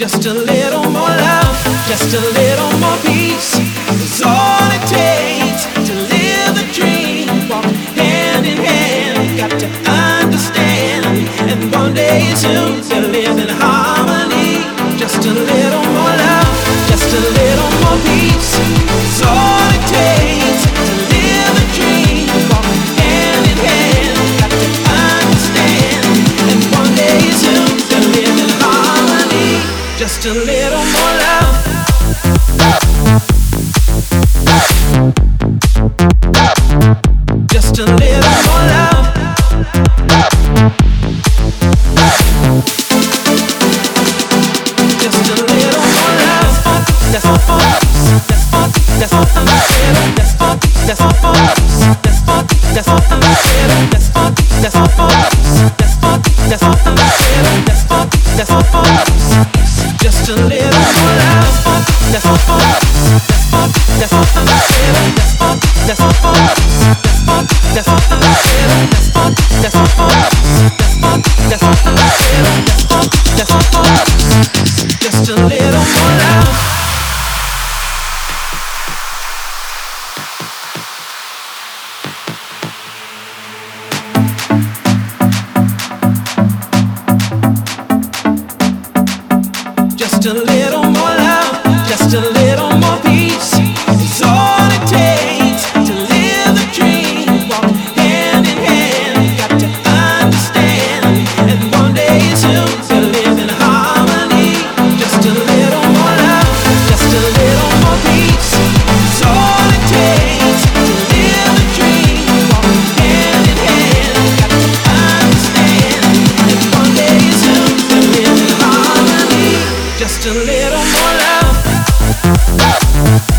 Just a little more love, just a little more peace is all it takes. just a little more love. Just a little more love. Just a little more love. That's all for us. That's all. That's all I'm saying. That's all. That's all for us. That's all. That's all I'm saying. That's all. That's all for us. just a little more I. That's. That's that's that's that's that's. That's that's that's. Just a little. Just a little more peace. So it takes to live the dream. Walk hand in hand. Got to understand. And one day you zoom to live in harmony. Just a little more love. Just a little more peace. It's all it takes to feel the dream. Walk in hand in hand. It's one day you zoom to live in harmony. Just a little more love. Yeah.